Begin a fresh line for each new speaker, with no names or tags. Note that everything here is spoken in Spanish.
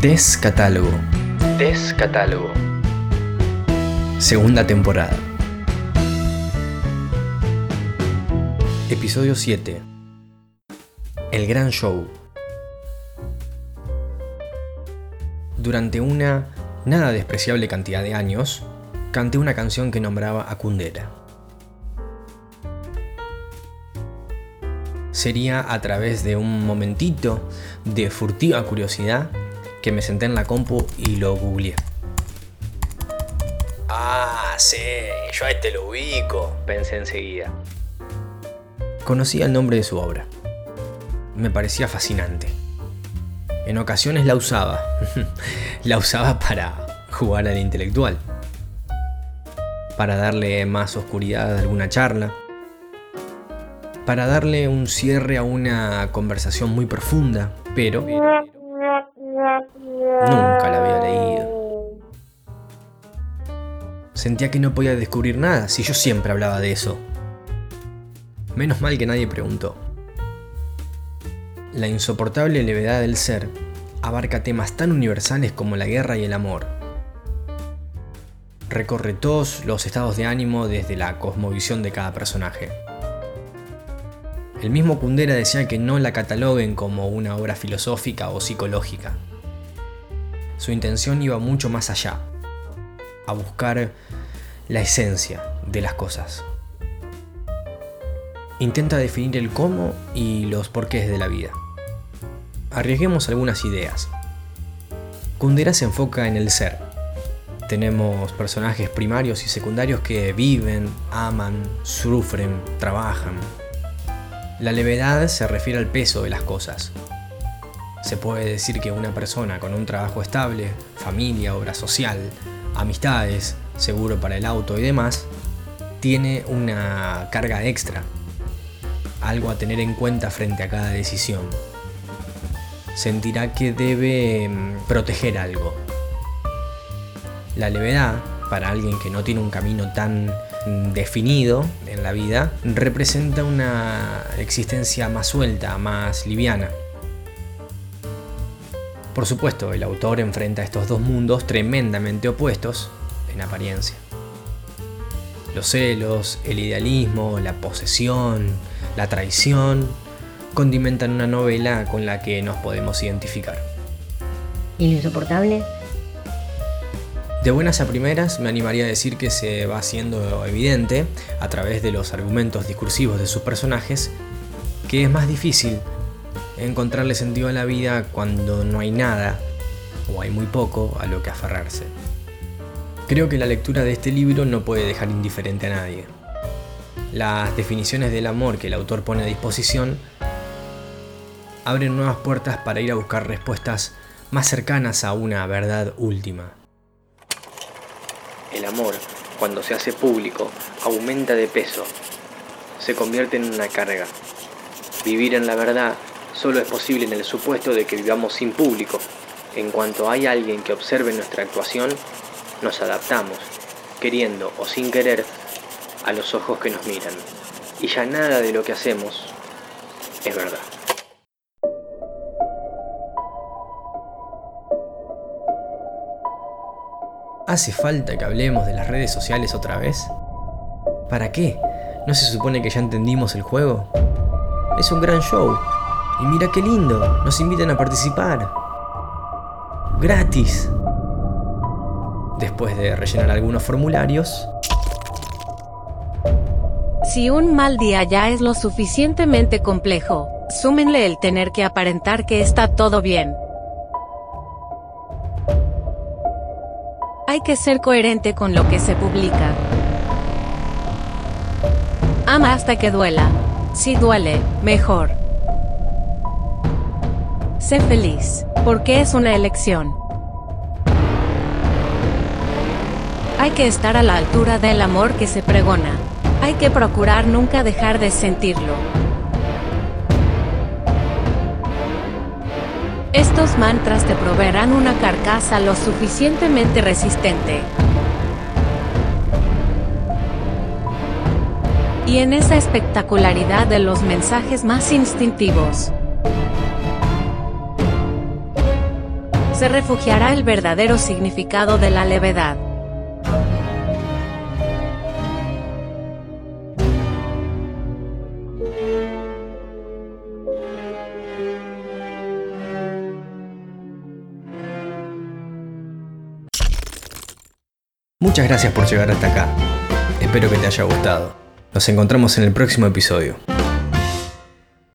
Descatálogo. Descatálogo. Segunda temporada. Episodio 7. El gran show. Durante una nada despreciable cantidad de años, canté una canción que nombraba a Kundera. Sería a través de un momentito de furtiva curiosidad que me senté en la compu y lo googleé. Ah, sí, yo a este lo ubico, pensé enseguida. Conocía el nombre de su obra. Me parecía fascinante. En ocasiones la usaba. la usaba para jugar al intelectual. Para darle más oscuridad a alguna charla. Para darle un cierre a una conversación muy profunda. Pero Nunca la había leído. Sentía que no podía descubrir nada si yo siempre hablaba de eso. Menos mal que nadie preguntó. La insoportable levedad del ser abarca temas tan universales como la guerra y el amor. Recorre todos los estados de ánimo desde la cosmovisión de cada personaje. El mismo Kundera decía que no la cataloguen como una obra filosófica o psicológica, su intención iba mucho más allá, a buscar la esencia de las cosas. Intenta definir el cómo y los porqués de la vida. Arriesguemos algunas ideas. Kundera se enfoca en el ser. Tenemos personajes primarios y secundarios que viven, aman, sufren, trabajan. La levedad se refiere al peso de las cosas, se puede decir que una persona con un trabajo estable, familia, obra social, amistades, seguro para el auto y demás, tiene una carga extra, algo a tener en cuenta frente a cada decisión. Sentirá que debe mm, proteger algo. La levedad, para alguien que no tiene un camino tan mm, definido en la vida, representa una existencia más suelta, más liviana. Por supuesto, el autor enfrenta estos dos mundos tremendamente opuestos en apariencia. Los celos, el idealismo, la posesión, la traición, condimentan una novela con la que nos podemos identificar.
¿Y lo insoportable?
De buenas a primeras me animaría a decir que se va haciendo evidente, a través de los argumentos discursivos de sus personajes, que es más difícil encontrarle sentido a la vida cuando no hay nada o hay muy poco a lo que aferrarse. Creo que la lectura de este libro no puede dejar indiferente a nadie. Las definiciones del amor que el autor pone a disposición abren nuevas puertas para ir a buscar respuestas más cercanas a una verdad última. El amor, cuando se hace público, aumenta de peso, se convierte en una carga. Vivir en la verdad solo es posible en el supuesto de que vivamos sin público. En cuanto hay alguien que observe nuestra actuación, nos adaptamos, queriendo o sin querer, a los ojos que nos miran. Y ya nada de lo que hacemos es verdad. ¿Hace falta que hablemos de las redes sociales otra vez? ¿Para qué? ¿No se supone que ya entendimos el juego? Es un gran show, y mira qué lindo, nos invitan a participar. Gratis. Después de rellenar algunos formularios.
Si un mal día ya es lo suficientemente complejo, súmenle el tener que aparentar que está todo bien. Hay que ser coherente con lo que se publica. Ama hasta que duela. Si duele, mejor. Sé feliz, porque es una elección. Hay que estar a la altura del amor que se pregona. Hay que procurar nunca dejar de sentirlo. Estos mantras te proveerán una carcasa lo suficientemente resistente. Y en esa espectacularidad de los mensajes más instintivos, se refugiará el verdadero significado de la levedad.
Muchas gracias por llegar hasta acá. Espero que te haya gustado. Nos encontramos en el próximo episodio.